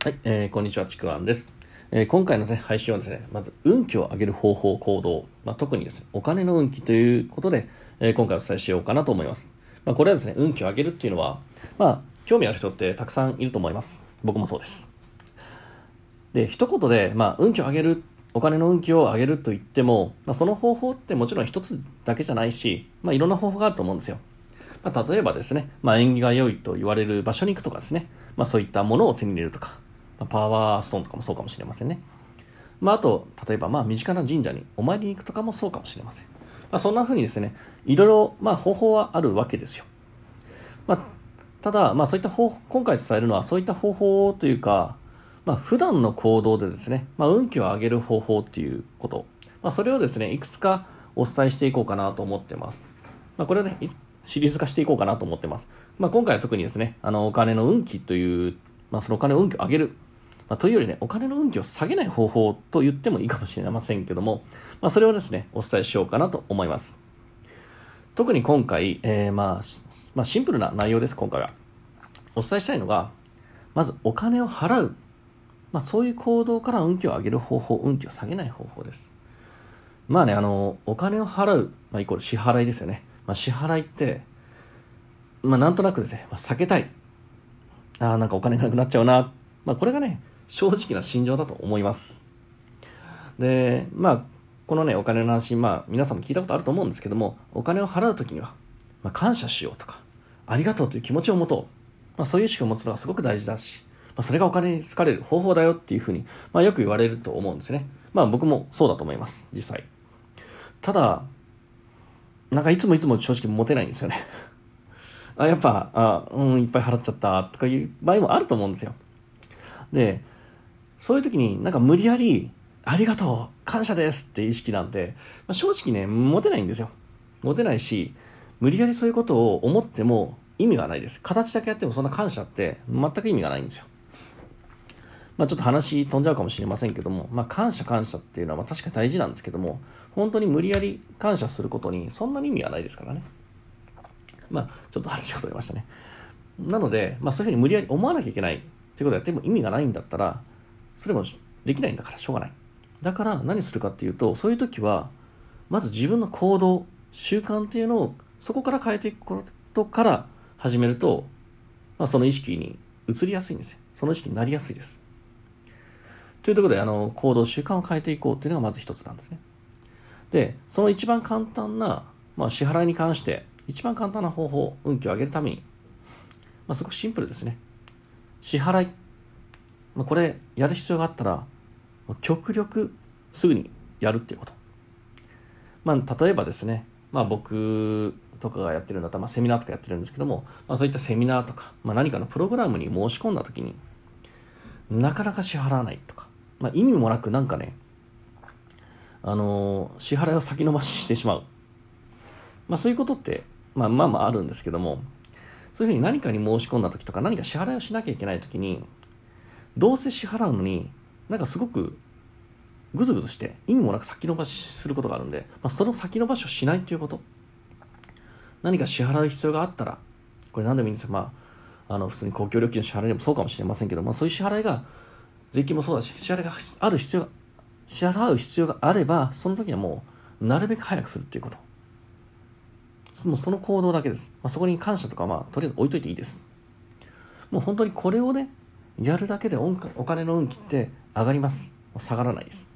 はい、えー、こんにちは、ちくわんです。えー、今回の、ね、配信はですね、まず運気を上げる方法、行動、まあ、特にですね、お金の運気ということで、えー、今回お伝えしようかなと思います。まあ、これはですね、運気を上げるっていうのは、まあ、興味ある人ってたくさんいると思います。僕もそうです。で、一言で、まあ、運気を上げる、お金の運気を上げると言っても、まあ、その方法ってもちろん一つだけじゃないし、まあ、いろんな方法があると思うんですよ。まあ、例えばですね、まあ、縁起が良いと言われる場所に行くとかですね、まあ、そういったものを手に入れるとか、ま、パワーストーンとかもそうかもしれませんね。まあ、あと、例えば、まあ、身近な神社にお参りに行くとかもそうかもしれません。まあ、そんな風にですね、いろいろ、まあ、方法はあるわけですよ。まあ、ただ、まあ、そういった方今回伝えるのは、そういった方法というか、まあ、普段の行動でですね、まあ、運気を上げる方法っていうこと、まあ、それをですね、いくつかお伝えしていこうかなと思ってます。まあ、これはね、シリーズ化していこうかなと思ってます。まあ、今回は特にですね、あの、お金の運気という、まあ、そのお金の運気を上げる、まあ、というよりね、お金の運気を下げない方法と言ってもいいかもしれませんけども、まあ、それをですね、お伝えしようかなと思います。特に今回、えー、まあ、まあ、シンプルな内容です、今回は。お伝えしたいのが、まずお金を払う。まあ、そういう行動から運気を上げる方法、運気を下げない方法です。まあね、あの、お金を払う、まあ、イコール支払いですよね。まあ、支払いって、まあ、なんとなくですね、まあ、避けたい。ああ、なんかお金がなくなっちゃうな。まあ、これがね、正直な心情だと思います。で、まあ、このね、お金の話、まあ、皆さんも聞いたことあると思うんですけども、お金を払うときには、まあ、感謝しようとか、ありがとうという気持ちを持とう。まあ、そういう意識を持つのはすごく大事だし、まあ、それがお金に好かれる方法だよっていうふうに、まあ、よく言われると思うんですね。まあ、僕もそうだと思います、実際。ただ、なんかいつもいつも正直持てないんですよね あ、やっぱ、あ、うん、いっぱい払っちゃったとかいう場合もあると思うんですよ。で、そういう時になんか無理やり、ありがとう感謝ですって意識なんて、まあ、正直ね、持てないんですよ。持てないし、無理やりそういうことを思っても意味がないです。形だけやってもそんな感謝って全く意味がないんですよ。まあちょっと話飛んじゃうかもしれませんけども、まあ感謝感謝っていうのはまあ確かに大事なんですけども、本当に無理やり感謝することにそんなに意味がないですからね。まあちょっと話がそれましたね。なので、まあそういうふうに無理やり思わなきゃいけないってことをやっても意味がないんだったら、それもできないんだからしょうがない。だから何するかっていうと、そういう時は、まず自分の行動、習慣っていうのをそこから変えていくことから始めると、まあ、その意識に移りやすいんですよ。その意識になりやすいです。というところで、あの、行動、習慣を変えていこうっていうのがまず一つなんですね。で、その一番簡単な、まあ、支払いに関して、一番簡単な方法、運気を上げるために、まあ、すごくシンプルですね。支払い。まあ、これ、やる必要があったら、極力すぐにやるっていうこと。まあ、例えばですね、まあ、僕とかがやってるんだったら、まあ、セミナーとかやってるんですけども、まあ、そういったセミナーとか、まあ、何かのプログラムに申し込んだ時になかなか支払わないとか、まあ、意味もなくなんかねあのー、支払いを先延ばししてしまう、まあ、そういうことって、まあ、まあまああるんですけどもそういうふうに何かに申し込んだ時とか何か支払いをしなきゃいけない時にどうせ支払うのになんかすごくぐずぐずして意味もなく先延ばしすることがあるんで、まあ、その先延ばしをしないということ。何か支払う必要があったらこれ何でもいいんですよ。まああの普通に公共料金の支払いでもそうかもしれませんけど、まあ、そういう支払いが税金もそうだし支払いがある必要が支払う必要があればその時にはもうなるべく早くするっていうこと。もうその行動だけです、まあ、そこに感謝とかまあとりあえず置いといていいです。もう本当にこれをねやるだけでお金の運気って上がります下がらないです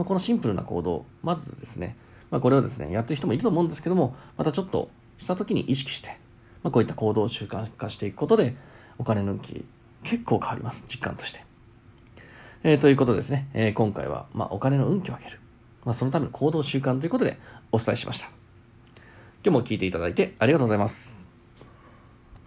まあ、このシンプルな行動、まずですね、まあ、これをですね、やってる人もいると思うんですけども、またちょっとした時に意識して、まあ、こういった行動を習慣化していくことで、お金の運気、結構変わります、実感として。えー、ということですね、えー、今回は、ま、お金の運気を上げる。まあ、そのための行動習慣ということでお伝えしました。今日も聞いていただいてありがとうございます。